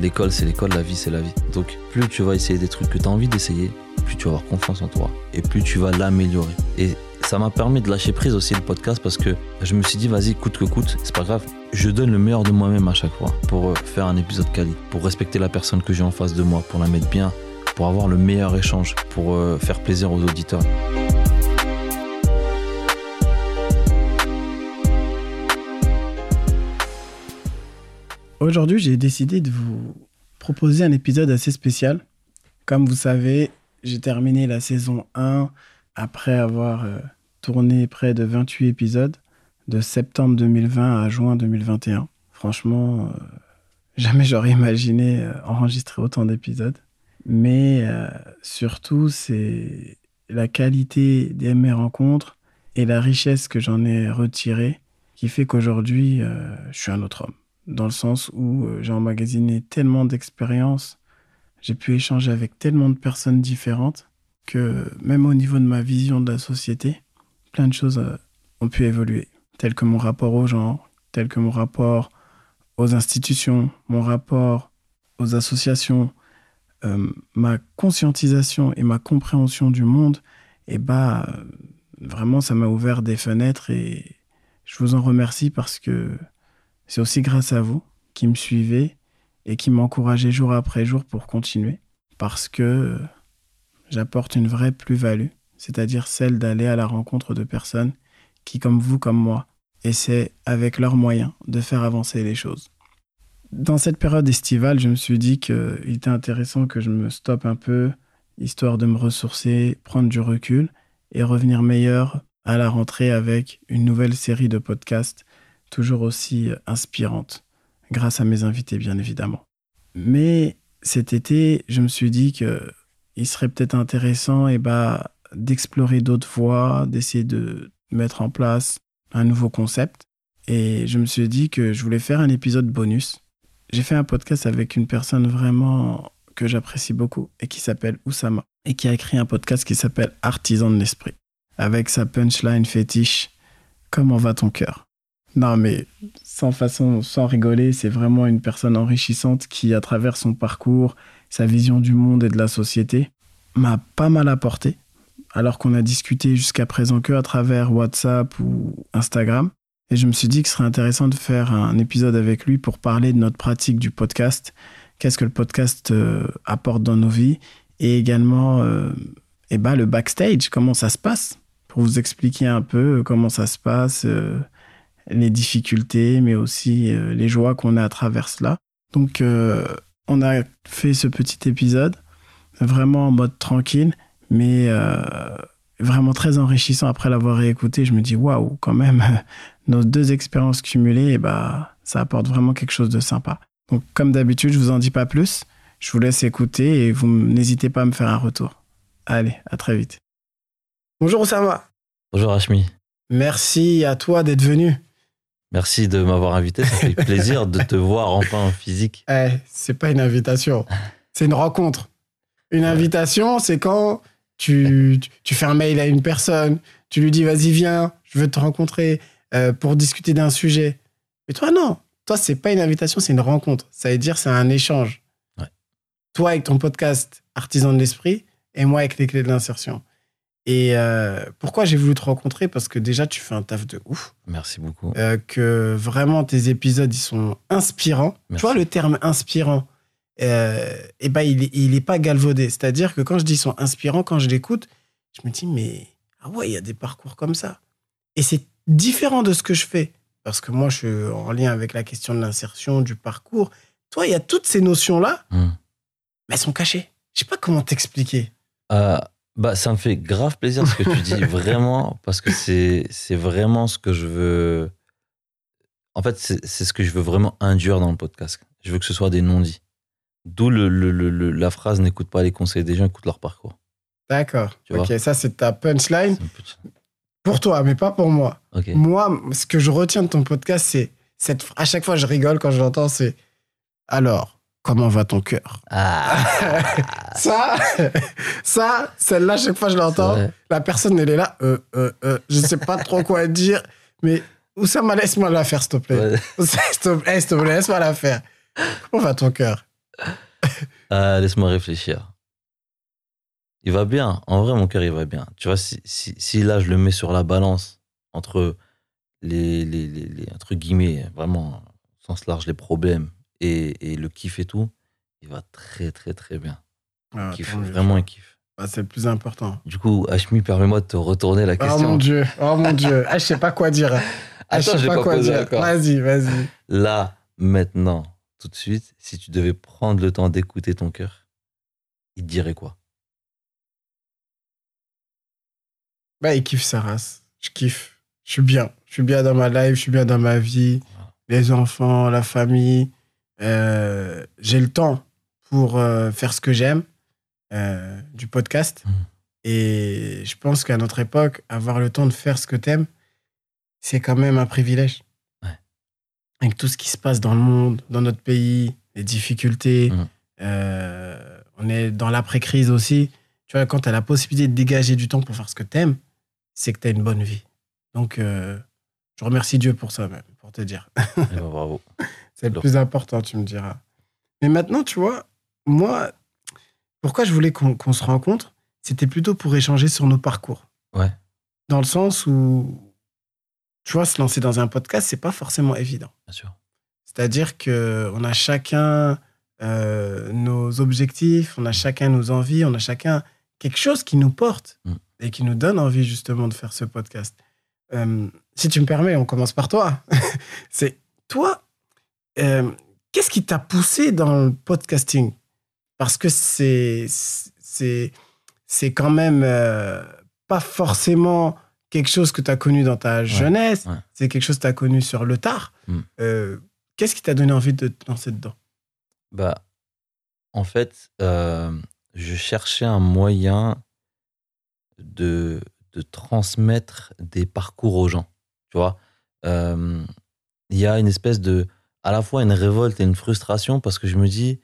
L'école, c'est l'école, la vie, c'est la vie. Donc, plus tu vas essayer des trucs que tu as envie d'essayer, plus tu vas avoir confiance en toi et plus tu vas l'améliorer. Et ça m'a permis de lâcher prise aussi le podcast parce que je me suis dit, vas-y, coûte que coûte, c'est pas grave. Je donne le meilleur de moi-même à chaque fois pour euh, faire un épisode quali, pour respecter la personne que j'ai en face de moi, pour la mettre bien, pour avoir le meilleur échange, pour euh, faire plaisir aux auditeurs. Aujourd'hui, j'ai décidé de vous proposer un épisode assez spécial. Comme vous savez, j'ai terminé la saison 1 après avoir euh, tourné près de 28 épisodes de septembre 2020 à juin 2021. Franchement, euh, jamais j'aurais imaginé euh, enregistrer autant d'épisodes. Mais surtout, c'est la qualité de mes rencontres et la richesse que j'en ai retirée qui fait qu'aujourd'hui, je suis un autre homme dans le sens où euh, j'ai emmagasiné tellement d'expériences, j'ai pu échanger avec tellement de personnes différentes que même au niveau de ma vision de la société, plein de choses euh, ont pu évoluer, tel que mon rapport aux gens, tel que mon rapport aux institutions, mon rapport aux associations, euh, ma conscientisation et ma compréhension du monde, et bah vraiment ça m'a ouvert des fenêtres et je vous en remercie parce que c'est aussi grâce à vous qui me suivez et qui m'encouragez jour après jour pour continuer parce que j'apporte une vraie plus-value, c'est-à-dire celle d'aller à la rencontre de personnes qui, comme vous, comme moi, essaient avec leurs moyens de faire avancer les choses. Dans cette période estivale, je me suis dit qu'il était intéressant que je me stoppe un peu, histoire de me ressourcer, prendre du recul et revenir meilleur à la rentrée avec une nouvelle série de podcasts toujours aussi inspirante, grâce à mes invités bien évidemment. Mais cet été, je me suis dit que il serait peut-être intéressant et eh bah, d'explorer d'autres voies, d'essayer de mettre en place un nouveau concept. Et je me suis dit que je voulais faire un épisode bonus. J'ai fait un podcast avec une personne vraiment que j'apprécie beaucoup et qui s'appelle Oussama et qui a écrit un podcast qui s'appelle Artisan de l'esprit avec sa punchline fétiche Comment va ton cœur? Non, mais sans façon, sans rigoler, c'est vraiment une personne enrichissante qui, à travers son parcours, sa vision du monde et de la société, m'a pas mal apporté. Alors qu'on a discuté jusqu'à présent que à travers WhatsApp ou Instagram. Et je me suis dit que ce serait intéressant de faire un épisode avec lui pour parler de notre pratique du podcast. Qu'est-ce que le podcast euh, apporte dans nos vies? Et également euh, eh ben, le backstage, comment ça se passe, pour vous expliquer un peu comment ça se passe, euh, les difficultés, mais aussi euh, les joies qu'on a à travers cela. Donc, euh, on a fait ce petit épisode vraiment en mode tranquille, mais euh, vraiment très enrichissant. Après l'avoir réécouté, je me dis waouh, quand même, nos deux expériences cumulées, bah, ça apporte vraiment quelque chose de sympa. Donc, comme d'habitude, je vous en dis pas plus. Je vous laisse écouter et vous n'hésitez pas à me faire un retour. Allez, à très vite. Bonjour Osama. Bonjour Hashmi. Merci à toi d'être venu. Merci de m'avoir invité. Ça fait plaisir de te voir enfin en physique. Eh, c'est pas une invitation. C'est une rencontre. Une invitation, c'est quand tu, tu, fais un mail à une personne, tu lui dis vas-y, viens, je veux te rencontrer euh, pour discuter d'un sujet. Mais toi, non. Toi, c'est pas une invitation, c'est une rencontre. Ça veut dire c'est un échange. Toi, avec ton podcast Artisan de l'Esprit, et moi, avec les clés de l'insertion. Et euh, pourquoi j'ai voulu te rencontrer? Parce que déjà, tu fais un taf de ouf. Merci beaucoup. Euh, que vraiment, tes épisodes, ils sont inspirants. Tu vois, le terme inspirant, euh, eh ben, il, n'est il est pas galvaudé. C'est-à-dire que quand je dis sont inspirants, quand je l'écoute, je me dis, mais ah ouais, il y a des parcours comme ça. Et c'est différent de ce que je fais. Parce que moi, je suis en lien avec la question de l'insertion, du parcours. Toi, il y a toutes ces notions-là, hmm. mais elles sont cachées. Je sais pas comment t'expliquer. Euh, bah, ça me fait grave plaisir ce que tu dis, vraiment, parce que c'est, c'est vraiment ce que je veux. En fait, c'est, c'est ce que je veux vraiment induire dans le podcast. Je veux que ce soit des non-dits. D'où le, le, le, la phrase n'écoute pas les conseils des gens, écoute leur parcours. D'accord. Ok, ça, c'est ta punchline. Pour toi, mais pas pour moi. Moi, ce que je retiens de ton podcast, c'est. Cette... À chaque fois, je rigole quand je l'entends, c'est. Alors, Comment va ton cœur ah. Ça, ça, celle-là, chaque fois que je l'entends, la personne, elle est là. Euh, euh, euh, je ne sais pas trop quoi dire, mais Oussama, laisse-moi la faire, s'il te plaît. s'il te plaît, laisse-moi la faire. Comment va ton cœur? Ah, Laisse-moi réfléchir. Il va bien. En vrai, mon cœur, il va bien. Tu vois, si, si, si là, je le mets sur la balance entre les, les, les, les- entre guillemets, vraiment, au sens large, les problèmes et, et le kiff et tout, il va très, très, très bien. Ah, mieux. vraiment, il kiffe. Bah, c'est le plus important. Du coup, Hashmi, permets-moi de te retourner la Oh question. mon dieu, oh mon dieu. Ah, je sais pas quoi dire. Ah, je sais pas pas quoi dire. Vas-y, vas-y. Là, maintenant, tout de suite, si tu devais prendre le temps d'écouter ton cœur, il te dirait quoi? Bah, il kiffe sa race. Je kiffe. Je suis bien. Je suis bien dans ma life, je suis bien dans ma vie. Les enfants, la famille. Euh, J'ai le temps pour euh, faire ce que j'aime, euh, du podcast. Mhm. Et je pense qu'à notre époque, avoir le temps de faire ce que t'aimes, c'est quand même un privilège. Ouais. Avec tout ce qui se passe dans le monde, dans notre pays, les difficultés, euh, on est dans l'après-crise aussi. Tu vois, quand tu as la possibilité de dégager du temps pour faire ce que t'aimes, c'est que tu as une bonne vie. Donc, je remercie Dieu pour ça même, pour te dire. Eh ben, Bravo. C'est le plus important, tu me diras. Mais maintenant, tu vois, moi, pourquoi je voulais qu'on qu'on se rencontre, c'était plutôt pour échanger sur nos parcours. Ouais. Dans le sens où, tu vois, se lancer dans un podcast, c'est pas forcément évident. Bien sûr. C'est-à-dire que on a chacun euh, nos objectifs, on a chacun nos envies, on a chacun quelque chose qui nous porte Mm. et qui nous donne envie justement de faire ce podcast. Euh, si tu me permets, on commence par toi. c'est toi. euh, Qu'est-ce qui t'a poussé dans le podcasting? Parce que c'est c'est c'est quand même euh, pas forcément quelque chose que tu as connu dans ta jeunesse. ouais. C'est quelque chose que tu as connu sur le tard. Mm. Euh, Qu'est-ce qui t'a donné envie de te lancer dedans? Bah, en fait, je cherchais un moyen de, de transmettre des parcours aux gens. Tu vois, Euh, il y a une espèce de, à la fois une révolte et une frustration parce que je me dis,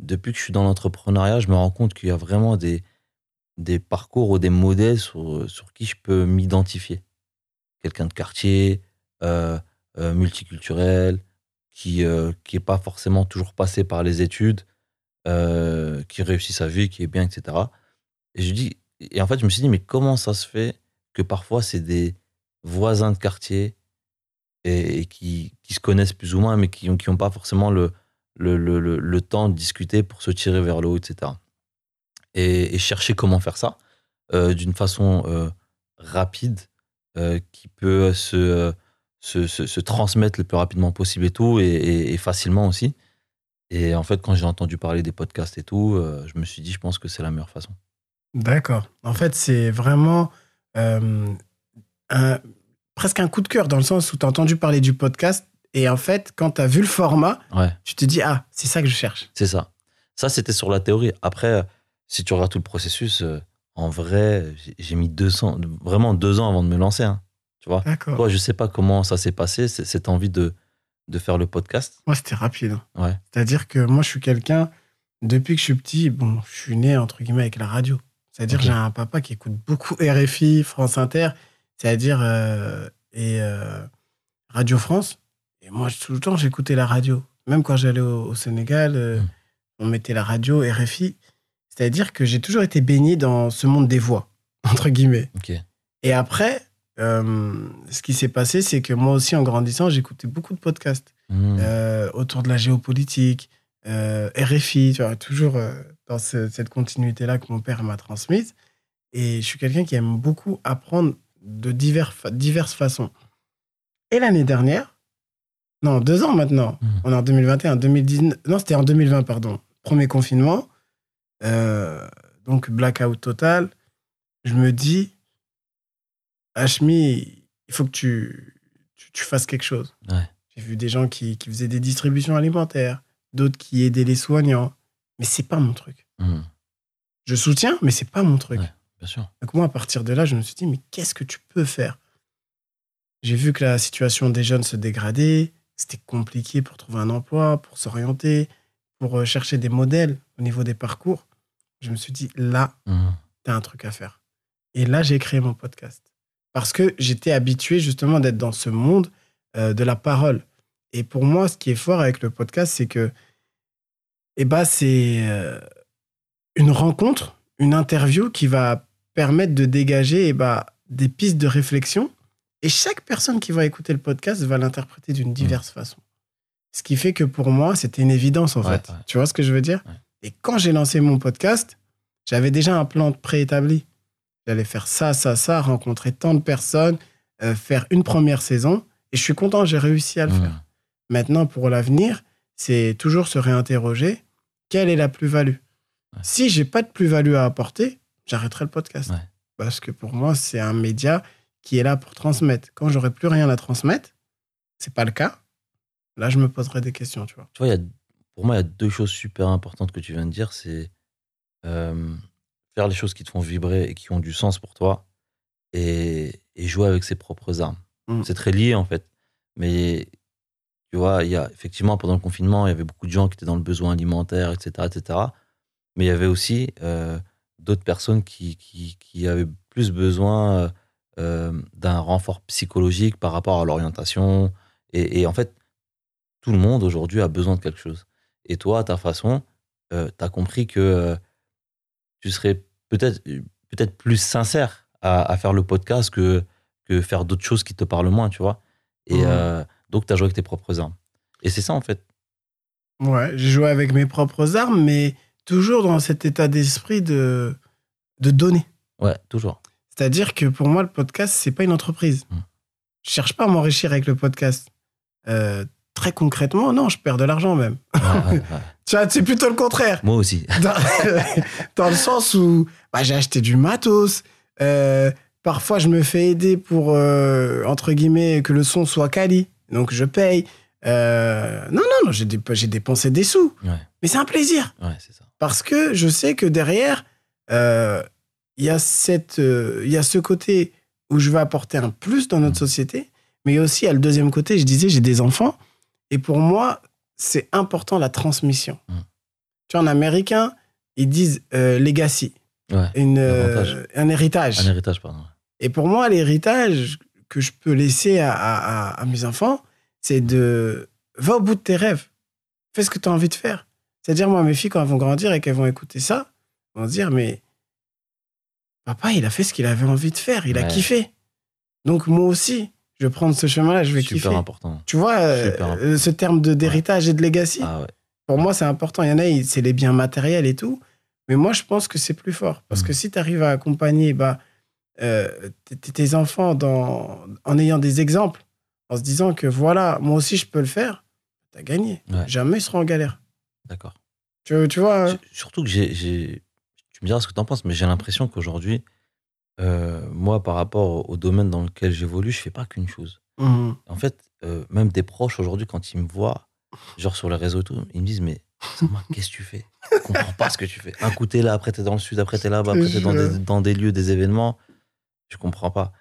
depuis que je suis dans l'entrepreneuriat, je me rends compte qu'il y a vraiment des, des parcours ou des modèles sur, sur qui je peux m'identifier. Quelqu'un de quartier, euh, euh, multiculturel, qui euh, qui pas forcément toujours passé par les études, qui réussit sa vie, qui est bien, etc. Et je dis, et en fait, je me suis dit, mais comment ça se fait que parfois c'est des voisins de quartier et, qui, se connaissent plus ou moins, mais qui n'ont qui ont pas forcément le, le, le, le, temps de discuter pour se tirer vers le haut, etc. Et, chercher comment faire ça euh, d'une façon euh, rapide, euh, qui peut se, se, se, transmettre le plus rapidement possible et tout, et, facilement aussi. Et en fait, quand j'ai entendu parler des podcasts et tout, je me suis dit, je pense que c'est la meilleure façon. D'accord. En fait, c'est vraiment presque un coup de cœur dans le sens où tu as entendu parler du podcast et en fait, quand tu as vu le format, Ouais, tu te dis Ah, c'est ça que je cherche. c'est ça. Ça, c'était sur la théorie. Après, si tu regardes tout le processus, euh, en vrai, j'ai- mis 200, vraiment deux ans avant de me lancer. hein. tu vois D'accord. Toi, je sais pas comment ça s'est passé, cette envie de, de faire le podcast. Moi, c'était rapide. hein. Ouais. C'est-à-dire que moi, je suis quelqu'un, depuis que je suis petit, bon, je suis né, entre guillemets, avec la radio. C'est-à-dire Ok. que j'ai un papa qui écoute beaucoup RFI, France Inter, c'est-à-dire, euh, et euh, Radio France. Et moi, tout le temps, j'écoutais la radio. Même quand j'allais au, au Sénégal, euh, Mm. on mettait la radio, RFI. C'est-à-dire que j'ai toujours été baigné dans ce monde des voix, entre guillemets. Et après, ce qui s'est passé, c'est que moi aussi, en grandissant, j'écoutais beaucoup de podcasts Hmm. autour de la géopolitique, RFI, tu vois, toujours dans ce- cette continuité-là que mon père m'a transmise. Et je suis quelqu'un qui aime beaucoup apprendre de divers, diverses façons. Et l'année dernière, non, deux ans maintenant, Mhm. on est en 2021, 2019, non, c'était en 2020, pardon, premier confinement, euh, donc blackout total, je me dis, Hashmi, il faut que tu, tu, tu fasses quelque chose. Ouais. J'ai vu des gens qui, qui faisaient des distributions alimentaires, d'autres qui aidaient les soignants, mais c'est pas mon truc. Hmm. Je soutiens, mais c'est pas mon truc. Ouais. Bien sûr. Donc moi, à partir de là, je me suis dit, mais qu'est-ce que tu peux faire? J'ai vu que la situation des jeunes se dégradait, c'était compliqué pour trouver un emploi, pour s'orienter, pour euh, chercher des modèles au niveau des parcours. Je me suis dit, là, Hmm. tu as un truc à faire. Et là, j'ai créé mon podcast. Parce que j'étais habitué justement d'être dans ce monde euh, de la parole. Et pour moi, ce qui est fort avec le podcast, c'est que et bah, c'est euh, une rencontre, une interview qui va permettre de dégager et bah, des pistes de réflexion. Et chaque personne qui va écouter le podcast va l'interpréter d'une diverse façon. Ce qui fait que pour moi, c'était une évidence en Ouais, fait. ouais. Tu vois ce que je veux dire? Ouais. Et quand j'ai lancé mon podcast, j'avais déjà un plan préétabli. J'allais faire ça, ça, ça, rencontrer tant de personnes, euh, faire une première saison. Et je suis content, j'ai réussi à le Mmh. faire. Maintenant, pour l'avenir, c'est toujours se réinterroger quelle est la plus-value? Si j'ai pas de plus-value à apporter, j'arrêterai le podcast. Ouais. Parce que pour moi, c'est un média qui est là pour transmettre. Quand j'aurai plus rien à transmettre, c'est pas le cas. Là, je me poserai des questions, tu vois. Tu vois, y a, pour moi, il y a deux choses super importantes que tu viens de dire. C'est euh, faire les choses qui te font vibrer et qui ont du sens pour toi et, et jouer avec ses propres armes. Mm. C'est très lié, en fait. Mais tu vois, il y a effectivement, pendant le confinement, il y avait beaucoup de gens qui étaient dans le besoin alimentaire, etc. etc. Mais il y avait aussi euh, d'autres personnes qui, qui, qui avaient plus besoin euh, euh, d'un renfort psychologique par rapport à l'orientation. Et, et en fait, tout le monde aujourd'hui a besoin de quelque chose. Et toi, à ta façon, tu as compris que euh, tu serais peut-être peut-être plus sincère à, à faire le podcast que, que faire d'autres choses qui te parlent moins, tu vois. Et euh, donc, tu as joué avec tes propres armes. Et c'est ça, en fait. Ouais, j'ai joué avec mes propres armes, mais toujours dans cet état d'esprit de, de donner. Ouais, toujours. C'est-à-dire que pour moi, le podcast, c'est pas une entreprise. Mm. Je cherche pas à m'enrichir avec le podcast. Euh, très concrètement, non, je perds de l'argent même. Ouais, c'est plutôt le contraire. Moi aussi. Dans, dans le sens où bah, j'ai acheté du matos. euh, parfois, je me fais aider pour, euh, entre guillemets, que le son soit quali. Donc, je paye. Euh, non, non, non, j'ai dé- j'ai dépensé des sous. Ouais, Mais c'est un plaisir. ouais c'est ça. Parce que je sais que derrière, euh, il y, a cette, euh, y a ce côté où je vais apporter un plus dans notre Mm. société, mais il y a aussi à le deuxième côté, je disais, j'ai des enfants, et pour moi, c'est important la transmission. Mm. Tu vois, en américain, ils disent euh, legacy, Ouais. une, euh, héritage. un héritage. Un héritage, pardon. Et pour moi, l'héritage que je peux laisser à, à- à- à mes enfants, c'est de va au bout de tes rêves. Fais ce que tu as envie de faire. C'est-à-dire, moi, mes filles, quand elles vont grandir et qu'elles vont écouter ça, vont se dire, mais papa, il a fait ce qu'il avait envie de faire. Il a kiffé. Donc, moi aussi, je vais prendre ce chemin-là, je vais Super kiffer. important. Tu vois, euh, euh, ce terme d'héritage et de legacy, Ah ouais. pour moi, c'est important. Il y en a, c'est les biens matériels et tout. Mais moi, je pense que c'est plus fort. Parce que si tu arrives à accompagner bah, euh, tes enfants dans, en ayant des exemples, en se disant que voilà, moi aussi, je peux le faire, tu as gagné. Ouais. Jamais ils seront en galère. D'accord. Tu, tu vois hein Su- Surtout que j'ai, Tu me diras ce que tu en penses, mais j'ai l'impression qu'aujourd'hui, euh, moi, par rapport au domaine dans lequel j'évolue, je fais pas qu'une chose. Mhm. En fait, euh, même des proches aujourd'hui, quand ils me voient, genre sur les réseaux et tout, ils me disent Mais qu'est-ce que tu fais? Je comprends pas ce que tu fais. Un coup, t'es là, après, t'es dans le sud, après, t'es là-bas, après, t'es dans dans des lieux, des événements. Je comprends pas.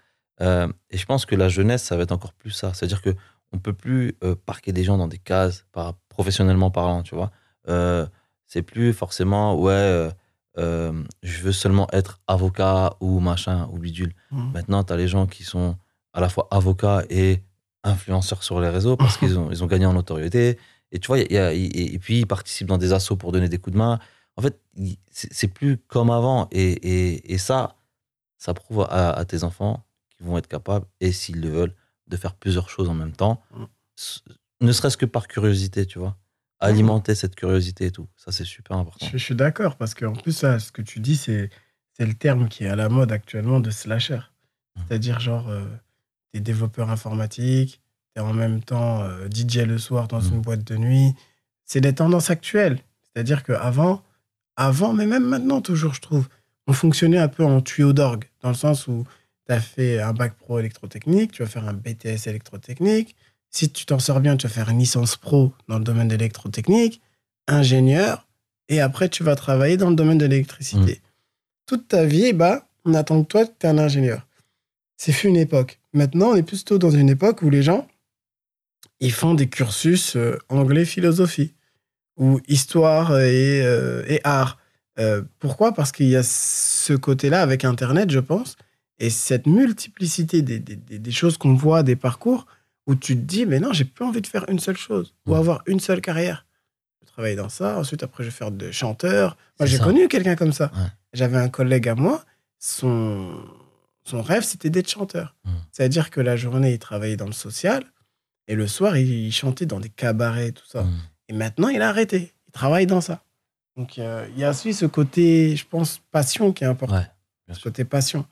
Euh, et je pense que la jeunesse, ça va être encore plus ça. C'est-à-dire que on peut plus euh, parquer des gens dans des cases, par, professionnellement parlant, tu vois. Euh, c'est plus forcément, ouais, je veux seulement être avocat ou machin ou bidule. Mhm. Maintenant, tu as les gens qui sont à la fois avocats et influenceurs sur les réseaux parce qu'ils ont, ils ont gagné en notoriété. Et tu vois, il y a- et, et puis ils participent dans des assos pour donner des coups de main. En fait, c'est c'est plus comme avant. Et, et, et ça, ça prouve à, à tes enfants vont être capables, et s'ils le veulent, de faire plusieurs choses en même temps. Mm. Ne serait-ce que par curiosité, tu vois. Alimenter cette curiosité et tout. Ça, c'est super important. Je, je suis d'accord, parce qu'en plus, ça, ce que tu dis, c'est c'est le terme qui est à la mode actuellement de slasher. Mhm. C'est-à-dire, genre, euh, t'es développeur informatique, t'es en même temps euh, DJ le soir dans Mhm. une boîte de nuit. C'est des tendances actuelles. C'est-à-dire qu'avant, avant, mais même maintenant, toujours, je trouve, on fonctionnait un peu en tuyau d'orgue, dans le sens où tu as fait un bac pro électrotechnique, tu vas faire un BTS électrotechnique. Si tu t'en sors bien, tu vas faire une licence pro dans le domaine de l'électrotechnique, ingénieur, et après, tu vas travailler dans le domaine de l'électricité. Toute ta vie, bah, on attend que toi, tu es un ingénieur. C'est fut une époque. Maintenant, on est plutôt dans une époque où les gens, ils font des cursus euh, anglais-philosophie, ou histoire et, euh, et art. Euh, pourquoi? Parce qu'il y a ce côté-là avec Internet, je pense, et cette multiplicité des, des- des- choses qu'on voit, des parcours, où tu te dis, mais non, j'ai plus envie de faire une seule chose, ou avoir une seule carrière. Je veux travailler dans ça. Ensuite, après, je vais faire de chanteur. Moi, j'ai connu quelqu'un comme ça. Ouais. J'avais un collègue à moi, son, son rêve, c'était d'être chanteur. Mm. C'est-à-dire que la journée, il travaillait dans le social et le soir, il, chantait dans des cabarets, tout ça. Mm. Et maintenant, il a arrêté. Il travaille dans ça. Donc, euh, il y a aussi ce côté, je pense, passion qui est important. Ouais, ce côté passion.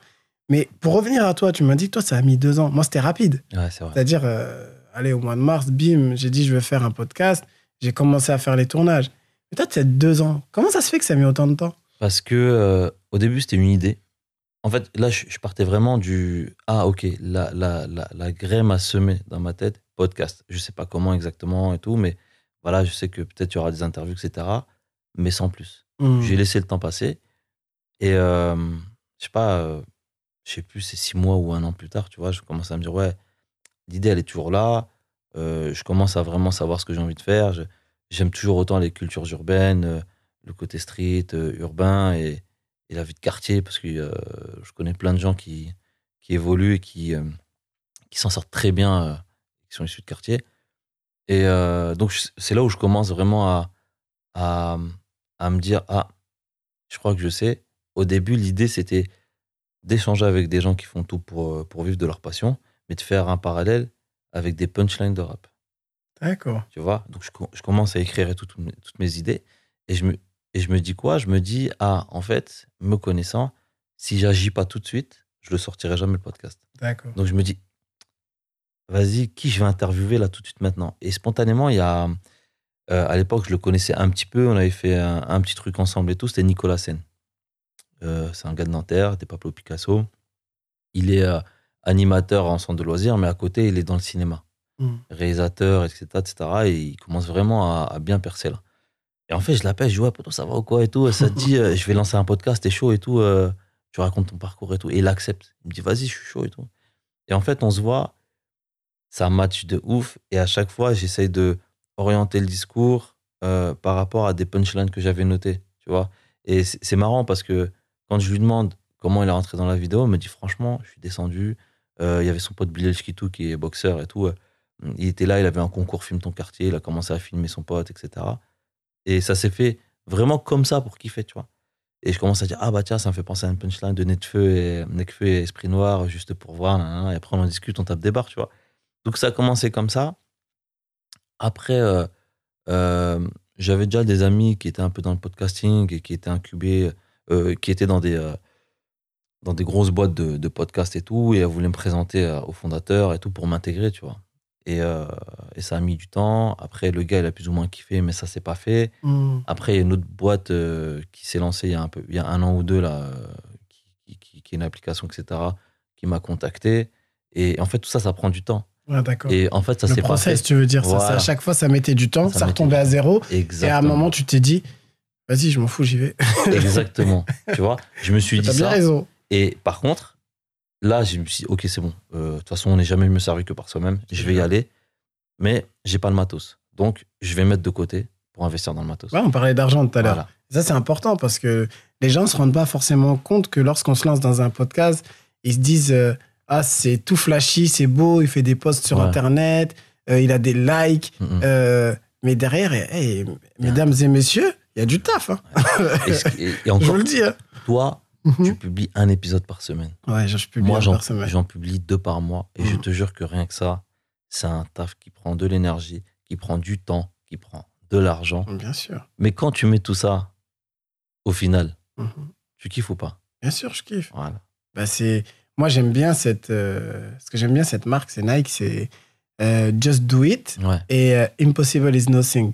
Mais pour revenir à toi, tu m'as dit que toi, ça a mis deux ans. Moi, c'était rapide. Ouais. C'est-à-dire, euh, allez, au mois de mars, bim, j'ai dit, je vais faire un podcast. J'ai commencé à faire les tournages. Mais toi, tu as deux ans. Comment ça se fait que ça a mis autant de temps? Parce que euh, au début, c'était une idée. En fait, là, je, je partais vraiment du Ah, ok, la, la, la, la graine a semé dans ma tête, podcast. Je sais pas comment exactement et tout, mais voilà, je sais que peut-être il y aura des interviews, etc. Mais sans plus. Hmm. J'ai laissé le temps passer. Et euh, je sais pas, euh, je sais plus, c'est six mois ou un an plus tard, tu vois, je commence à me dire Ouais, l'idée, elle est toujours là. Euh, je commence à vraiment savoir ce que j'ai envie de faire. J'aime toujours autant les cultures urbaines, euh, le côté street, euh, urbain et, la vie de quartier, parce que je connais plein de gens qui, qui évoluent et qui, qui s'en sortent très bien, qui sont issus de quartier. Et donc, c'est là où je commence vraiment à, à me dire Ah, je crois que je sais. Au début, l'idée, c'était d'échanger avec des gens qui font tout pour, euh, pour vivre de leur passion, mais de faire un parallèle avec des punchlines de rap D'accord. tu vois? Donc, je, je commence à écrire et tout- toutes mes- toutes mes idées. Et je, me, et je me dis quoi? Je me dis, ah, en fait, me connaissant, si j'agis pas tout de suite, je le sortirai jamais le podcast. D'accord. Donc, je me dis, vas-y, qui je vais interviewer là tout de suite maintenant? Et spontanément, il y a. euh, à l'époque, je le connaissais un petit peu. On avait fait un, un petit truc ensemble et tout. C'était Nicolas Sen. Euh, c'est un gars de Nanterre, des Pablo Picasso. Il est euh, animateur en centre de loisirs, mais à côté, il est dans le cinéma Hmm. réalisateur, etc., etc. Et il commence vraiment à, à bien percer là. Et en fait, je l'appelle, je dis ouais, poto, ça va ou quoi et tout. Et ça te dit, euh, je vais lancer un podcast, t'es chaud et tout. tu racontes ton parcours et tout. Et il accepte. Il me dit, vas-y, je suis chaud et tout. Et en fait, on se voit, c'est un match de ouf. Et à chaque fois, j'essaye de orienter le discours par rapport à des punchlines que j'avais notées, tu vois. Et c'est marrant parce que quand je lui demande comment il est rentré dans la vidéo, il me dit, franchement, je suis descendu. Euh, Il y avait son pote Bilal Chikitou qui est boxeur et tout. euh, il était là, il avait un concours Filme ton quartier, il a commencé à filmer son pote, etc. Et ça s'est fait vraiment comme ça pour kiffer, tu vois. Et je commence à dire, ah bah tiens, ça me fait penser à une punchline de Netfeu et, Nekfeu et Esprit Noir, juste pour voir, et après on en discute, on tape des barres, tu vois. Donc ça a commencé comme ça. Après, euh, j'avais déjà des amis qui étaient un peu dans le podcasting et qui étaient incubés, euh, qui étaient dans des, euh, dans des grosses boîtes de, de podcast et tout, et elles voulaient me présenter euh, au fondateur et tout pour m'intégrer, tu vois. Et, euh, et ça a mis du temps. Après, le gars, il a plus ou moins kiffé, mais ça s'est pas fait. Hmm. Après, il y a une autre boîte qui s'est lancée il y, a un peu, il y a un an ou deux, là, qui, qui- qui est une application, etc., qui m'a contacté. Et en fait, tout ça, ça prend du temps. Ah. Et en fait, ça le s'est pas process, fait. tu veux dire Voilà. ça, À chaque fois, ça mettait du temps, Ça retombait à zéro. Et à un moment, tu t'es dit, vas-y, je m'en fous, j'y vais. Exactement. tu vois, je me suis dit bien ça. raison. Et par contre, là, je me suis dit, ok, c'est bon. Euh, De toute façon, on n'est jamais mieux servi que par soi-même. Je vais y aller. Mais j'ai pas le matos. Donc, je vais mettre de côté pour investir dans le matos. Ouais, on parlait d'argent tout à l'heure. Voilà. Ça, c'est important parce que les gens ne se rendent pas forcément compte que lorsqu'on se lance dans un podcast, ils se disent euh, Ah, c'est tout flashy, c'est beau, il fait des posts sur Ouais. Internet, euh, il a des likes. Mm, mm. euh, mais derrière, hey, mesdames et messieurs, il y a du taf. hein. Et, et- Je vous le dis. hein. toi, Mhm. tu publies un épisode par semaine. Ouais, je publie Moi, un par semaine. j'en publie deux par mois. Et je Mhm. te jure que rien que ça, c'est un taf qui prend de l'énergie, qui prend du temps, qui prend de l'argent. Bien sûr. Mais quand tu mets tout ça, au final, Mhm. tu kiffes ou pas? Bien sûr, je kiffe. Voilà. Bah, c'est moi j'aime bien cette euh, ce que j'aime bien cette marque c'est Nike c'est euh, Just Do It Ouais. et euh, Impossible is Nothing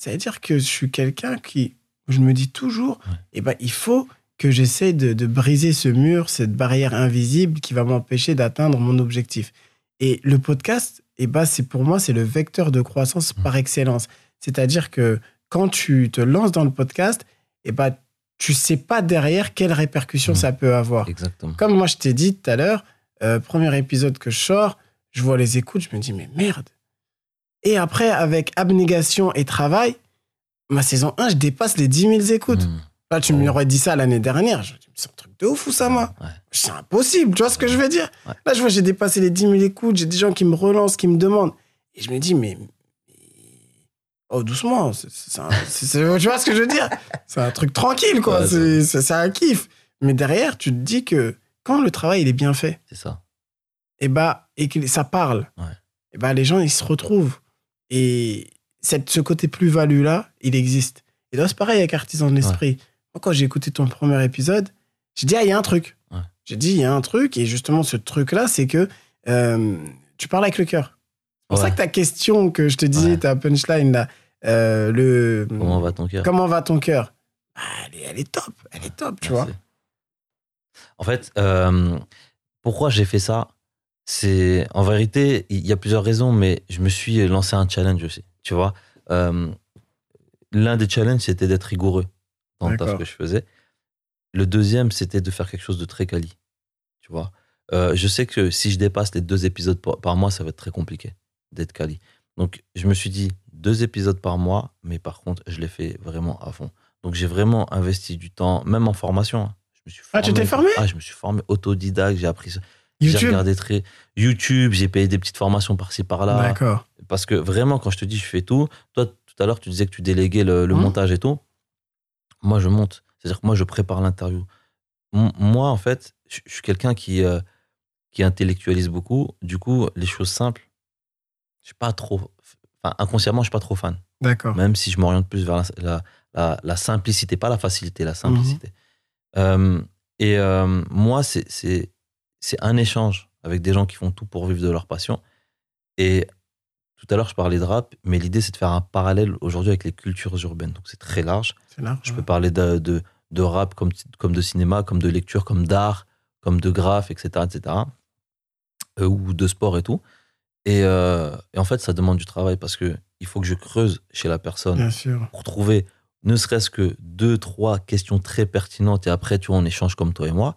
ça veut dire que je suis quelqu'un qui je me dis toujours Ouais. eh ben il faut que j'essaie de, de briser ce mur cette barrière invisible qui va m'empêcher d'atteindre mon objectif et le podcast eh ben c'est pour moi c'est le vecteur de croissance par excellence c'est-à-dire que quand tu te lances dans le podcast eh ben tu sais pas derrière quelles répercussions ça peut avoir Exactement. comme moi je t'ai dit tout à l'heure, euh, premier épisode que je sors, je vois les écoutes, je me dis, mais merde. Et après, avec abnégation et travail, ma saison 1, je dépasse les 10 000 écoutes. Mhm. Là, tu Oh. m'aurais dit ça l'année dernière. Je me c'est un truc de ouf, Oussama. Ouais. C'est impossible, tu vois ce que je veux dire? Ouais. Là, je vois, j'ai dépassé les 10 000 écoutes, j'ai des gens qui me relancent, qui me demandent. Et je me dis, mais, Oh, doucement. c'est- c'est un- c'est- c'est- tu vois ce que je veux dire? C'est un truc tranquille, quoi. Ouais, c'est un kiff. Mais derrière, tu te dis que quand le travail il est bien fait, C'est ça. et bah, et que ça parle, et bah, les gens, ils se retrouvent. Et cette, ce côté plus-value-là, il existe. Et là, c'est pareil avec Artisan de l'Esprit. Moi, quand j'ai écouté ton premier épisode, j'ai dit, ah, il y a un truc. Ouais. J'ai dit, il y a un truc. Et justement, ce truc-là, c'est que euh, tu parles avec le cœur. C'est pour Ouais. ça que ta question que je te disais, ta punchline, là, euh, le, Comment va ton cœur? Comment va ton cœur? Ah, elle, est, elle est top. Elle est top, tu vois. En fait, euh, pourquoi j'ai fait ça? C'est en vérité, il y a plusieurs raisons, mais je me suis lancé un challenge aussi. Tu vois, Euh, l'un des challenges c'était d'être rigoureux dans D'accord. que je faisais. Le deuxième, c'était de faire quelque chose de très quali. Tu vois, Euh, je sais que si je dépasse les deux épisodes par, par mois, ça va être très compliqué d'être quali. Donc, je me suis dit deux épisodes par mois, mais par contre, je l'ai fait vraiment à fond. Donc, j'ai vraiment investi du temps, même en formation. hein. Je me suis Ah, tu t'es formé? Ah, je me suis formé autodidacte, j'ai appris ça. J'ai regardé très YouTube, j'ai payé des petites formations par-ci par-là. D'accord. Parce que vraiment, quand je te dis je fais tout, toi, tout à l'heure, tu disais que tu déléguais le, le Mhm. montage et tout. Moi, je monte. C'est-à-dire que moi, je prépare l'interview. Moi, en fait, je je suis quelqu'un qui, euh, qui intellectualise beaucoup. Du coup, les choses simples, je suis pas trop. Enfin, inconsciemment, je suis pas trop fan. D'accord. Même si je m'oriente plus vers la, la, la- la simplicité, pas la facilité, la simplicité. Mhm. Euh, et euh, moi, c'est- c'est un échange avec des gens qui font tout pour vivre de leur passion. Et tout à l'heure, je parlais de rap, mais l'idée, c'est de faire un parallèle aujourd'hui avec les cultures urbaines. Donc, c'est très large. Là. Je peux parler de, de, de rap comme, comme de cinéma, comme de lecture, comme d'art, comme de graphe, etc. etc. Euh, ou de sport et tout. Et, euh, et en fait, ça demande du travail parce que il faut que je creuse chez la personne Bien sûr. pour trouver ne serait-ce que deux, trois questions très pertinentes et après, tu vois, on échange comme toi et moi.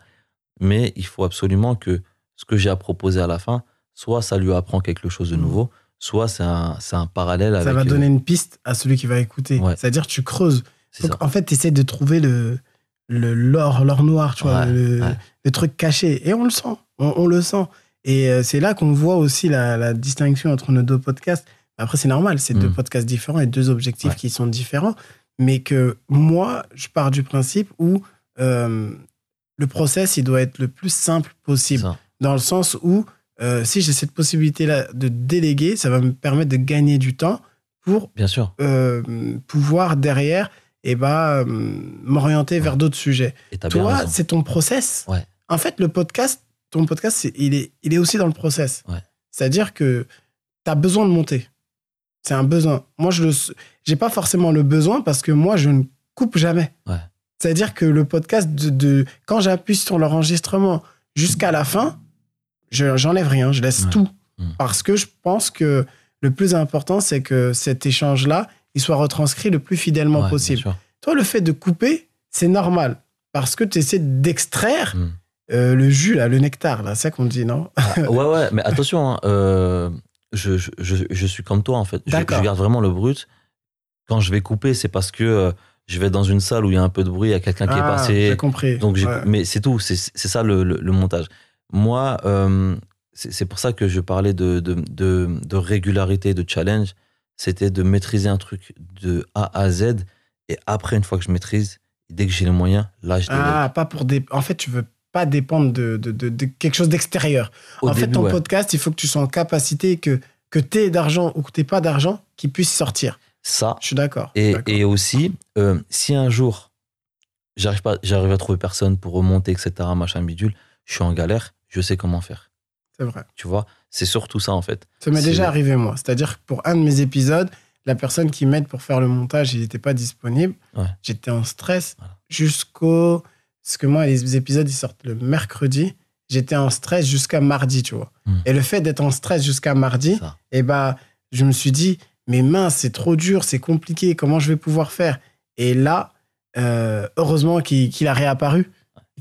Mais il faut absolument que ce que j'ai à proposer à la fin, soit ça lui apprend quelque chose de Mhm. nouveau, soit c'est un, un parallèle avec. Ça va euh, donner une piste à celui qui va écouter. Ouais. C'est-à-dire, tu creuses. Donc, ça. en fait, tu essaies de trouver le l'or, l'or noir, tu vois, le, ouais. le truc caché. Et on le sent. On, on le sent. Et euh, c'est là qu'on voit aussi la, la distinction entre nos deux podcasts. Après, c'est normal, c'est deux Mm. podcasts différents et deux objectifs qui sont différents. Mais que moi, je pars du principe où euh, le process, il doit être le plus simple possible. ça. Dans le sens où, euh, si j'ai cette possibilité-là de déléguer, ça va me permettre de gagner du temps pour Bien sûr. euh, pouvoir derrière et bah, euh, m'orienter vers d'autres sujets. Et Toi, c'est ton process. Ouais. En fait, le podcast, ton podcast, il, est, il est aussi dans le process. Ouais. C'est-à-dire que tu as besoin de monter. C'est un besoin. Moi, je n'ai pas forcément le besoin parce que moi, je ne coupe jamais. C'est-à-dire que le podcast, de, de- quand j'appuie sur l'enregistrement jusqu'à la fin, je j'enlève rien, je laisse Ouais. tout. Mm. Parce que je pense que le plus important, c'est que cet échange-là, il soit retranscrit le plus fidèlement Ouais, possible. Toi, le fait de couper, c'est normal. Parce que tu essaies d'extraire Mm. euh, le jus, là, le nectar, là, c'est ça qu'on dit, non? Ah, ouais, ouais, mais attention, hein, euh, je, je, je, je suis comme toi en fait. Je garde vraiment le brut. Quand je vais couper, c'est parce que euh, je vais dans une salle où il y a un peu de bruit, il y a quelqu'un qui est Ah, passé. J'ai compris. Donc Ouais. Mais c'est tout, c'est ça le, le- le montage. Moi, euh, c'est pour ça que je parlais de, de, de, de régularité, de challenge. C'était de maîtriser un truc de A à Z. Et après, une fois que je maîtrise, dès que j'ai les moyens, là, je. Ah, pas pour des. En fait, tu veux pas dépendre de, de, de- de quelque chose d'extérieur. En fait, début, ton ouais. podcast, il faut que tu sois en capacité que, que tu aies d'argent ou que tu pas d'argent qui puisse sortir. Ça, Je suis d'accord. Et, aussi, euh, si un jour, j'arrive pas, j'arrive à trouver personne pour remonter, etc., machin bidule, je suis en galère, je sais comment faire. C'est vrai. Tu vois, c'est surtout ça en fait. Ça m'est déjà arrivé, moi. C'est-à-dire que pour un de mes épisodes, la personne qui m'aide pour faire le montage, il n'était pas disponible. Ouais. J'étais en stress Voilà. jusqu'au. Parce que moi, les épisodes, ils sortent le mercredi. J'étais en stress jusqu'à mardi, tu vois. Hmm. Et le fait d'être en stress jusqu'à mardi, et bah, je me suis dit, mais mince, c'est trop dur, c'est compliqué, comment je vais pouvoir faire? Et là, euh, heureusement qu'il a réapparu,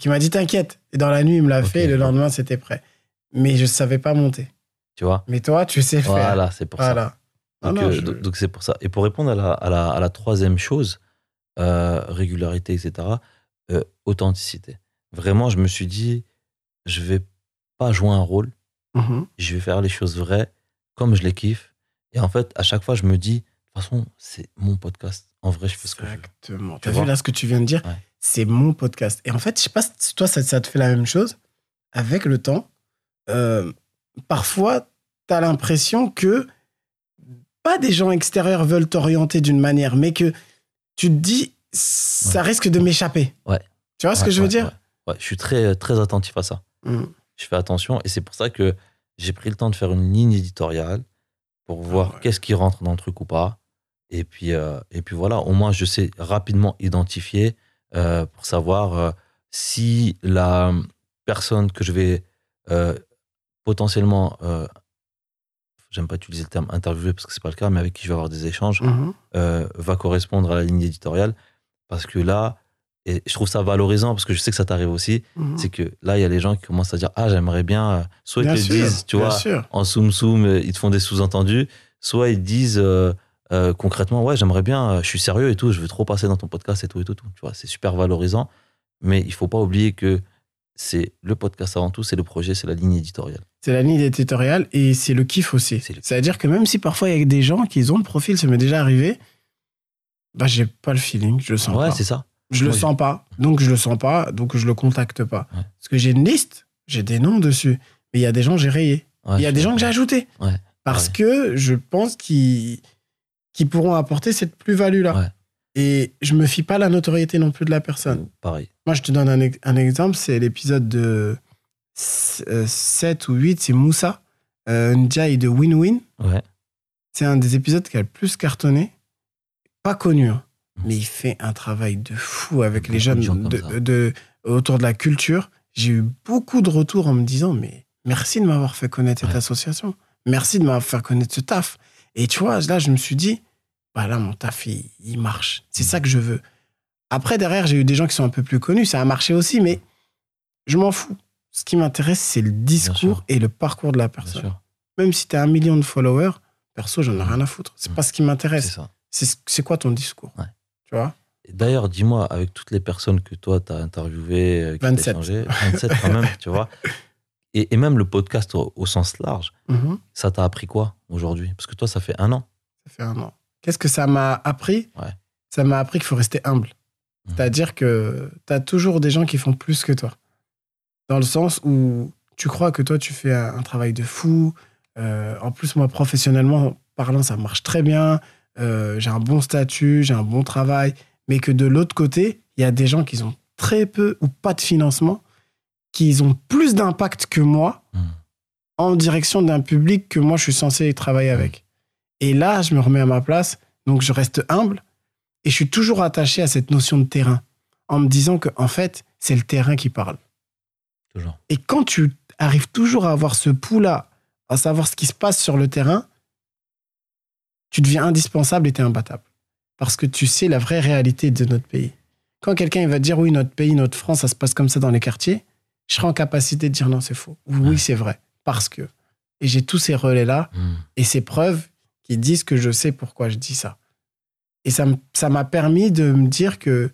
qu'il m'a dit, t'inquiète. Et dans la nuit, il me l'a fait, et le lendemain, c'était prêt. Mais je ne savais pas monter. Tu vois? Mais toi, tu sais faire. Voilà, c'est pour ça. Voilà. Donc, non, euh, je- donc- c'est pour ça. Et pour répondre à la, à la, à la troisième chose, euh, régularité, etc., euh, authenticité. Vraiment, je me suis dit, je vais pas jouer un rôle, Mhm. je vais faire les choses vraies, comme je les kiffe. Et en fait, à chaque fois, je me dis, de toute façon, c'est mon podcast. En vrai, je fais ce que je veux. Exactement. Tu T'as vu là ce que tu viens de dire Ouais. C'est mon podcast. Et en fait, je sais pas si toi, ça, ça te fait la même chose. Avec le temps, euh, parfois, tu as l'impression que pas des gens extérieurs veulent t'orienter d'une manière, mais que tu te dis, ça risque de m'échapper. Ouais. Tu vois ce que je veux dire ouais. Ouais, je suis très, très attentif à ça. Mm. Je fais attention et c'est pour ça que j'ai pris le temps de faire une ligne éditoriale pour voir Ah ouais. qu'est-ce qui rentre dans le truc ou pas. Et puis, euh, et puis voilà, au moins je sais rapidement identifier euh, pour savoir euh, si la personne que je vais potentiellement, j'aime pas utiliser le terme interviewer parce que c'est pas le cas, mais avec qui je vais avoir des échanges, Mhm. va correspondre à la ligne éditoriale. Parce que là, et je trouve ça valorisant parce que je sais que ça t'arrive aussi, Mhm. c'est que là, il y a les gens qui commencent à dire Ah, j'aimerais bien. euh, Soit ils te sûr, disent, tu vois, sûr. en soum-soum, euh, ils te font des sous-entendus, soit ils te disent euh, euh, concrètement Ouais, j'aimerais bien, je suis sérieux et tout, je veux trop passer dans ton podcast et tout et tout. tout. Tu vois, c'est super valorisant, mais il faut pas oublier que c'est le podcast avant tout, c'est le projet, c'est la ligne éditoriale. C'est la ligne éditoriale et c'est le kiff aussi. C'est-à-dire que même si parfois il y a des gens qui ont le profil, ça m'est déjà arrivé, bah j'ai pas le feeling, je le sens Ouais, pas. c'est ça. Je le sens pas, donc je le sens pas, donc je le contacte pas. Ouais. Parce que j'ai une liste, j'ai des noms dessus, mais il y a des gens que j'ai rayés. Ouais, Il y a des gens que j'ai ajoutés. Ouais. Parce que je pense qu'ils pourront apporter cette plus-value-là. Et je me fie pas à la notoriété non plus de la personne. Pareil. Moi, je te donne un, ex- un exemple, c'est l'épisode de 7 ou 8, c'est Moussa, euh, Ndiaye de Win-Win. C'est un des épisodes qui a le plus cartonné. Pas connu, hein. Mais il fait un travail de fou avec les jeunes de, autour de la culture. J'ai eu beaucoup de retours en me disant mais merci de m'avoir fait connaître cette association. Merci de m'avoir fait connaître ce taf. Et tu vois, là, je me suis dit, bah là, mon taf, il, il marche. C'est ça que je veux. Après, derrière, j'ai eu des gens qui sont un peu plus connus. Ça a marché aussi, mais je m'en fous. Ce qui m'intéresse, c'est le discours et le parcours de la personne. Même si tu as un million de followers, perso, j'en ai rien à foutre. C'est Mhm. pas ce qui m'intéresse. C'est c'est quoi ton discours? Ouais. Tu vois Et D'ailleurs, dis-moi, avec toutes les personnes que toi, tu as interviewées, euh, qui t'as 27. échangé, 27 quand même, tu vois, et, et même le podcast au, au sens large, Mhm. ça t'a appris quoi aujourd'hui? Parce que toi, ça fait un an. Ça fait un an. Qu'est-ce que ça m'a appris? Ouais. Ça m'a appris qu'il faut rester humble. Mhm. C'est-à-dire que tu as toujours des gens qui font plus que toi. Dans le sens où tu crois que toi, tu fais un, un travail de fou. Euh, en plus, moi, professionnellement parlant, ça marche très bien. Euh, j'ai un bon statut, j'ai un bon travail. Mais que de l'autre côté, il y a des gens qui ont très peu ou pas de financement, qui ont plus d'impact que moi Mhm. en direction d'un public que moi, je suis censé travailler avec. Et là, je me remets à ma place. Donc, je reste humble. Et je suis toujours attaché à cette notion de terrain. En me disant que, en fait, c'est le terrain qui parle. Toujours. Et quand tu arrives toujours à avoir ce pouls-là, à savoir ce qui se passe sur le terrain, tu deviens indispensable et tu es imbattable. Parce que tu sais la vraie réalité de notre pays. Quand quelqu'un va dire oui, notre pays, notre France, ça se passe comme ça dans les quartiers, je serai en capacité de dire non, c'est faux. Ouais. oui, c'est vrai. Parce que. Et j'ai tous ces relais-là Mhm. et ces preuves qui disent que je sais pourquoi je dis ça. Et ça m'a permis de me dire que,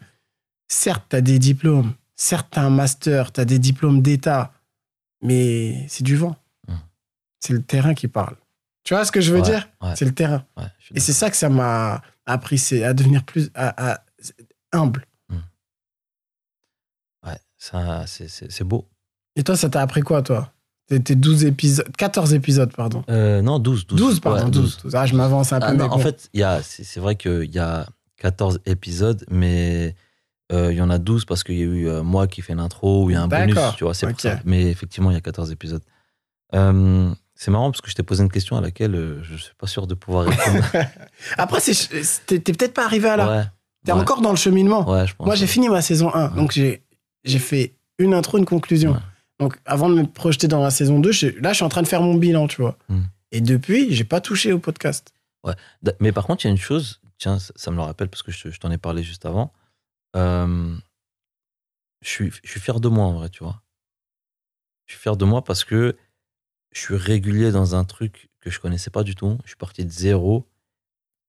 certes, tu as des diplômes, certes, tu as un master, tu as des diplômes d'État, mais c'est du vent. Mm. C'est le terrain qui parle. Tu vois ce que je veux Ouais, dire ouais. C'est le terrain. Ouais, Et c'est ça que ça m'a appris, c'est à devenir plus à- à- humble. d'accord. Ouais, ça, c'est- beau. Et toi, ça t'a appris quoi, toi? Tes tes 12 épisodes, 14 épisodes, pardon. Euh, non, 12. 12, 12, pardon, Ouais, 12. 12. Ah, je m'avance un peu. Ah, mais non, en fait, il y a- c'est c'est vrai qu'il y a 14 épisodes, mais euh, il y en a 12 parce qu'il y a eu euh, moi qui fais l'intro, ou il y a un bonus, tu vois, c'est Ok. pour ça. Mais effectivement, il y a 14 épisodes. Euh, c'est marrant parce que je t'ai posé une question à laquelle euh, je suis pas sûr de pouvoir répondre. Après, t'es peut-être pas arrivé à là. ouais. T'es ouais, encore dans le cheminement. Ouais, je pense. Moi, j'ai ouais. fini ma saison 1. Ouais. Donc, j'ai fait une intro, une conclusion. Ouais. Donc, avant de me projeter dans la saison 2, je- là, je suis en train de faire mon bilan, tu vois. Hmm. Et depuis, j'ai pas touché au podcast. Da- Mais par contre, il y a une chose, tiens, ça, ça me le rappelle parce que je, je t'en ai parlé juste avant. Euh, je, suis, je suis fier de moi en vrai, tu vois. Je suis fier de moi parce que je suis régulier dans un truc que je connaissais pas du tout. Je suis parti de zéro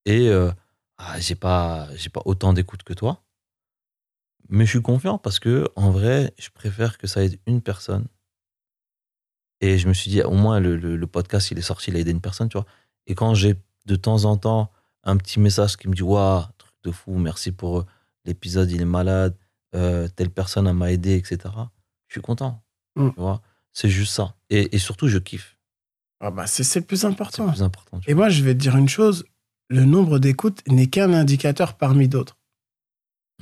et euh, ah, j'ai pas, j'ai pas autant d'écoute que toi. Mais je suis confiant parce que en vrai, je préfère que ça aide une personne. Et je me suis dit, au moins, le, le- le podcast, il est sorti, il a aidé une personne, tu vois. Et quand j'ai de temps en temps un petit message qui me dit Waouh, truc de fou, merci pour euh, l'épisode, il est malade, euh, telle personne m'a aidé, etc. Je suis content. Mm. Tu vois? C'est juste ça. Et, et surtout, je kiffe. Ah bah, c'est c'est le plus important. le plus important. Et moi, je vais te dire une chose le nombre d'écoutes n'est qu'un indicateur parmi d'autres.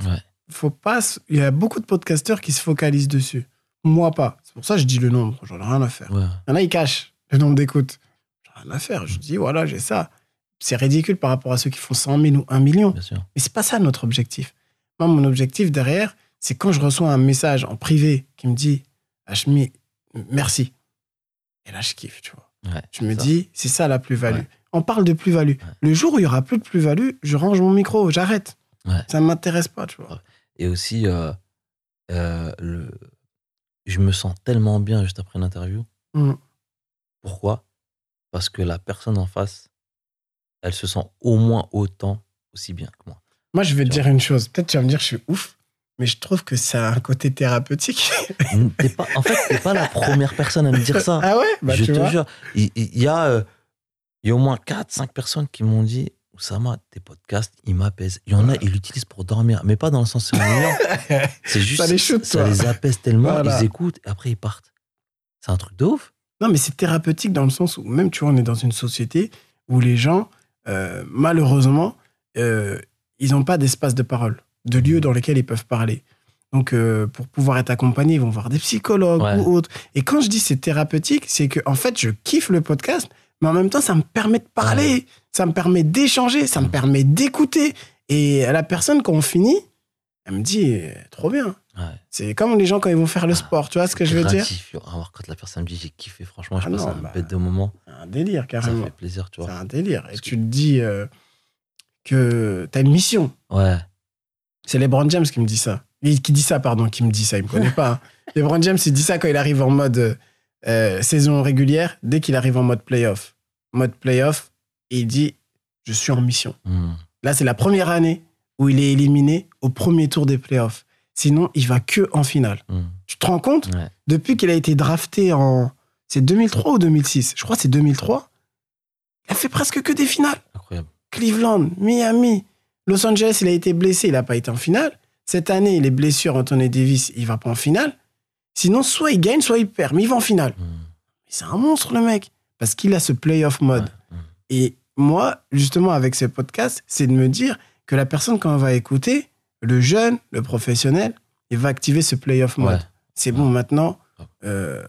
Ouais. Faut pas. Il y a beaucoup de podcasteurs qui se focalisent dessus. Moi, pas. C'est pour ça que je dis le nombre. J'en ai rien à faire. Ouais. Il y en a, ils cachent le nombre d'écoutes. J'en ai rien à faire. Je dis, voilà, j'ai ça. C'est ridicule par rapport à ceux qui font 100 000 ou 1 million. Bien sûr. Mais c'est pas ça notre objectif. Moi, mon objectif derrière, c'est quand je reçois un message en privé qui me dit Hachmi, merci. Et là, je kiffe, tu vois. Ouais, Je me ça. dis, c'est ça la plus-value. Ouais. On parle de plus-value. Le jour où il y aura plus de plus-value, je range mon micro, j'arrête. Ça ne m'intéresse pas, tu vois. Et aussi, euh, euh, le... je me sens tellement bien juste après l'interview. Mm. Pourquoi? Parce que la personne en face, elle se sent au moins autant aussi bien que moi. Moi, je vais te dire une chose. Peut-être tu vas me dire, je suis ouf, mais je trouve que ça a un côté thérapeutique. T'es pas, en fait, t'es pas la première personne à me dire ça. ah ouais? Bah, je tu te vois. jure. Il, il y, a, euh, il y a au moins 4-5 personnes qui m'ont dit Oussama, tes podcasts, ils m'apaisent. Il y en a, ils l'utilisent pour dormir, mais pas dans le sens ennuyant. C'est juste. Ça les shoot, ça toi. les apaise tellement, Voilà. ils écoutent et après ils partent. C'est un truc de ouf. Non, mais c'est thérapeutique dans le sens où, même, tu vois, on est dans une société où les gens, euh, malheureusement, euh, ils n'ont pas d'espace de parole, de lieu dans lesquels ils peuvent parler. Donc, euh, pour pouvoir être accompagnés, ils vont voir des psychologues Ouais. ou autres. Et quand je dis c'est thérapeutique, c'est que, en fait, je kiffe le podcast, mais en même temps, ça me permet de parler, ça me permet d'échanger, ça me Mm. permet d'écouter. Et la personne, quand on finit, elle me dit, trop bien. Ouais. C'est comme les gens quand ils vont faire le Ah, sport, tu vois ce que je veux dire? Alors, quand la personne me dit j'ai kiffé, franchement, je Ah passe non, un bah, bête de moment. C'est un délire, Ça carrément. fait plaisir, tu C'est vois. un délire. Et Parce que- tu te dis euh, que tu as une mission. Ouais. C'est LeBron James qui me dit ça. Il- Qui dit ça, pardon, qui me dit ça. Il me connaît pas. hein. LeBron James, il dit ça quand il arrive en mode euh, saison régulière, dès qu'il arrive en mode playoff. Mode playoff, il dit Je suis en mission. Hmm. Là, c'est la première année où il est éliminé au premier tour des playoffs. Sinon, il va que en finale. Hmm. Tu te rends compte? Ouais. Depuis qu'il a été drafté en. C'est 2003 ou 2006 Je crois que c'est 2003. Il a fait presque que des finales. Incroyable. Cleveland, Miami, Los Angeles, il a été blessé, il n'a pas été en finale. Cette année, les blessures, Anthony Davis, il va pas en finale. Sinon, soit il gagne, soit il perd, mais il va en finale. Hmm. C'est un monstre, le mec, parce qu'il a ce playoff mode. Hmm. Et moi, justement, avec ce podcast, c'est de me dire que la personne, quand elle va écouter, le jeune, le professionnel, il va activer ce playoff mode. Ouais. C'est bon, maintenant, euh,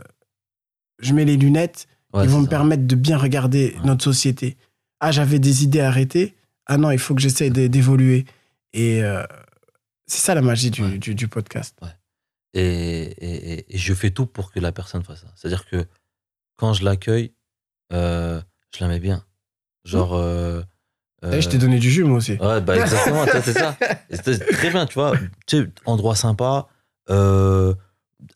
je mets les lunettes, Ouais, ils vont me ça. permettre de bien regarder notre société. Ah, j'avais des idées arrêtées. Ah non, il faut que j'essaye d'é- d'évoluer. Et euh, c'est ça la magie du, Ouais. du, du podcast. Et, et- et- et je fais tout pour que la personne fasse ça. C'est-à-dire que quand je l'accueille, euh, je la mets bien. Genre. euh, T'as vu, Je t'ai donné du jus, moi aussi. Ouais, bah exactement, c'est ça. Très bien, tu vois. Tu sais, endroit sympa, euh,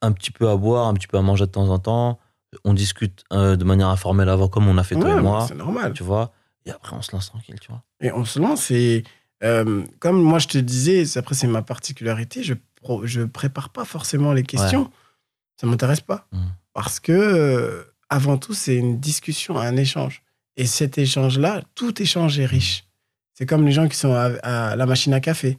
un petit peu à boire, un petit peu à manger de temps en temps. On discute euh, de manière informelle avant, comme on a fait toi et moi, C'est normal. tu vois. Et après, on se lance tranquille, tu vois. Et on se lance et euh, comme moi je te disais, après c'est ma particularité, je, pro- je prépare pas forcément les questions. Ça m'intéresse pas. Mm. Parce que euh, avant tout, c'est une discussion, un échange. Et cet échange-là, tout échange est riche. C'est comme les gens qui sont à, à la machine à café.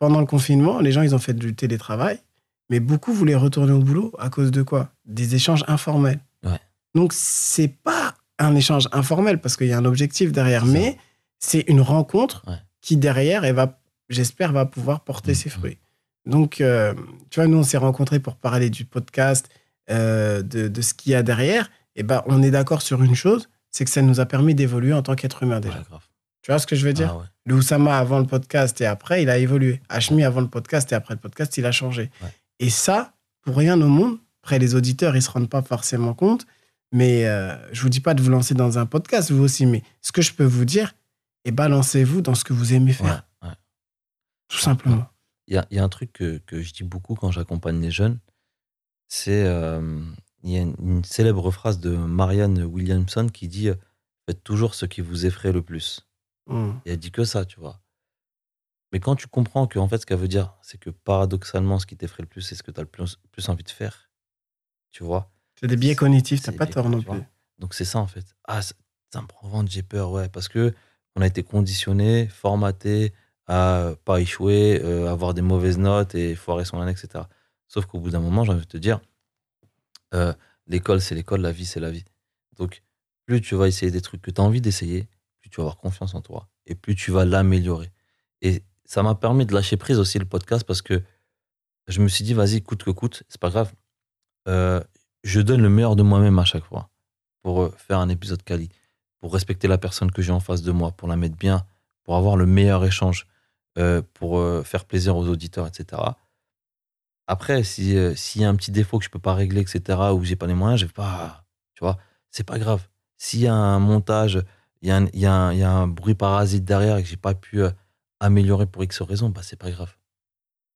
Pendant le confinement, les gens, ils ont fait du télétravail, mais beaucoup voulaient retourner au boulot à cause de quoi? Des échanges informels. Ouais. Donc, c'est pas un échange informel parce qu'il y a un objectif derrière, mais c'est une rencontre Ouais. qui, derrière, elle va, j'espère, va pouvoir porter Mhm. ses fruits. Donc, euh, tu vois, nous, on s'est rencontrés pour parler du podcast, euh, de, de ce qu'il y a derrière. Et ben, on est d'accord sur une chose, c'est que ça nous a permis d'évoluer en tant qu'être humain déjà. Ouais. Tu vois ce que je veux dire? Ah ouais. Le Oussama avant le podcast et après, il a évolué. Hashmi avant le podcast et après le podcast, il a changé. Et ça, pour rien au monde, après les auditeurs, ils se rendent pas forcément compte. Mais euh, je vous dis pas de vous lancer dans un podcast, vous aussi. Mais ce que je peux vous dire, et balancez-vous dans ce que vous aimez faire, ouais. tout simplement. Il y a, il y a un truc que, que je dis beaucoup quand j'accompagne les jeunes, c'est euh, il y a une, une célèbre phrase de Marianne Williamson qui dit euh, faites toujours ce qui vous effraie le plus. Mm. Et elle dit que ça, tu vois. Mais quand tu comprends que en fait ce qu'elle veut dire, c'est que paradoxalement, ce qui t'effraie le plus, c'est ce que tu as le plus, plus envie de faire. Tu vois C'est des biais cognitifs, t'as C'est pas tort non plus. Donc c'est ça en fait. Ah, ça ça me prend au ventre, j'ai peur, ouais. Parce que on a été conditionné, formaté à pas échouer, euh, avoir des mauvaises notes et foirer son année, etc. Sauf qu'au bout d'un moment, j'ai envie de te dire, euh, l'école, c'est l'école, la vie, c'est la vie. Donc, plus tu vas essayer des trucs que tu as envie d'essayer, plus tu vas avoir confiance en toi et plus tu vas l'améliorer. Et ça m'a permis de lâcher prise aussi le podcast parce que je me suis dit, vas-y, coûte que coûte, c'est pas grave. Euh, je donne le meilleur de moi-même à chaque fois pour euh, faire un épisode quali, pour respecter la personne que j'ai en face de moi, pour la mettre bien, pour avoir le meilleur échange, euh, pour faire plaisir aux auditeurs, etc. Après, s'il y a un petit défaut que je peux pas régler, etc., ou j'ai pas les moyens, je vais pas, tu vois, c'est pas grave. S'il y a un montage, il y, y, a un bruit parasite derrière et que j'ai pas pu améliorer pour X raison, bah c'est pas grave.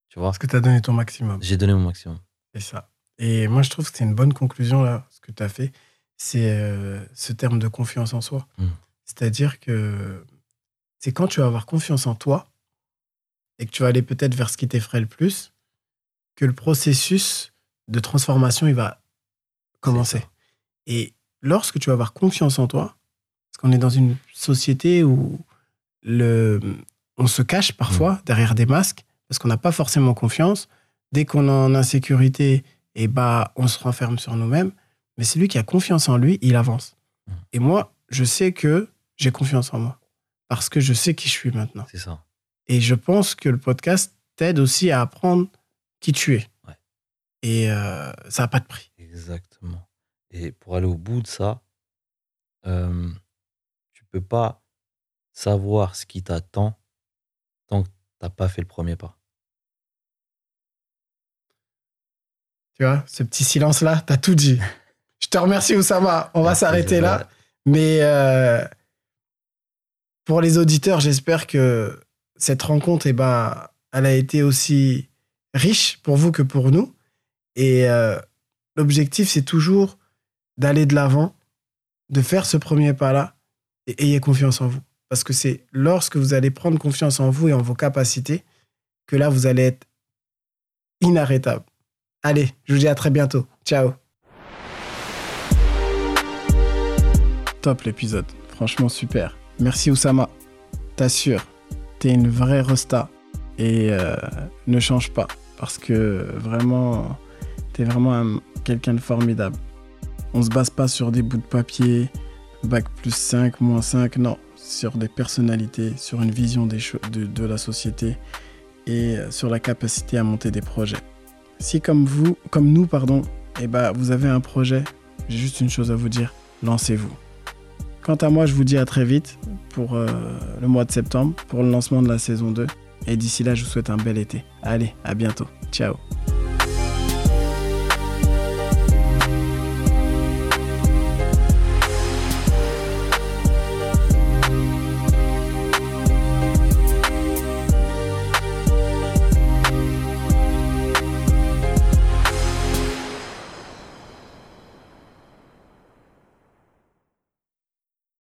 Tu vois? Parce que tu as donné ton maximum. J'ai donné mon maximum. C'est ça. Et moi, je trouve que c'est une bonne conclusion, là, ce que tu as fait. C'est euh, ce terme de confiance en soi. Mm. C'est-à-dire que c'est quand tu vas avoir confiance en toi et que tu vas aller peut-être vers ce qui t'effraie le plus, que le processus de transformation, il va commencer. Et lorsque tu vas avoir confiance en toi, parce qu'on est dans une société où le, on se cache parfois mm. derrière des masques, parce qu'on n'a pas forcément confiance. Dès qu'on est en insécurité, et eh bah, on se renferme sur nous-mêmes. Mais celui qui a confiance en lui, il avance. Mmh. Et moi, je sais que j'ai confiance en moi. Parce que je sais qui je suis maintenant. C'est ça. Et je pense que le podcast t'aide aussi à apprendre qui tu es. Et euh, ça n'a pas de prix. Exactement. Et pour aller au bout de ça, euh, tu peux pas savoir ce qui t'attend tant que tu n'as pas fait le premier pas. Tu vois, ce petit silence-là, tu as tout dit. Je te remercie, Oussama. On va s'arrêter là. Mais euh, pour les auditeurs, j'espère que cette rencontre, eh ben, elle a été aussi riche pour vous que pour nous. Et euh, l'objectif, c'est toujours d'aller de l'avant, de faire ce premier pas-là et ayez confiance en vous. Parce que c'est lorsque vous allez prendre confiance en vous et en vos capacités que là, vous allez être inarrêtable. Allez, je vous dis à très bientôt. Ciao. Top l'épisode. Franchement, super. Merci Oussama. T'assures, t'es une vraie rosta. Et euh, ne change pas. Parce que vraiment, t'es vraiment quelqu'un de formidable. On se base pas sur des bouts de papier, bac plus 5, moins 5, non. Sur des personnalités, sur une vision de, de la société et sur la capacité à monter des projets. Si comme vous, comme nous, pardon, eh ben, vous avez un projet, j'ai juste une chose à vous dire, lancez-vous. Quant à moi, je vous dis à très vite pour euh, le mois de septembre, pour le lancement de la saison 2. Et d'ici là, je vous souhaite un bel été. Allez, à bientôt. Ciao.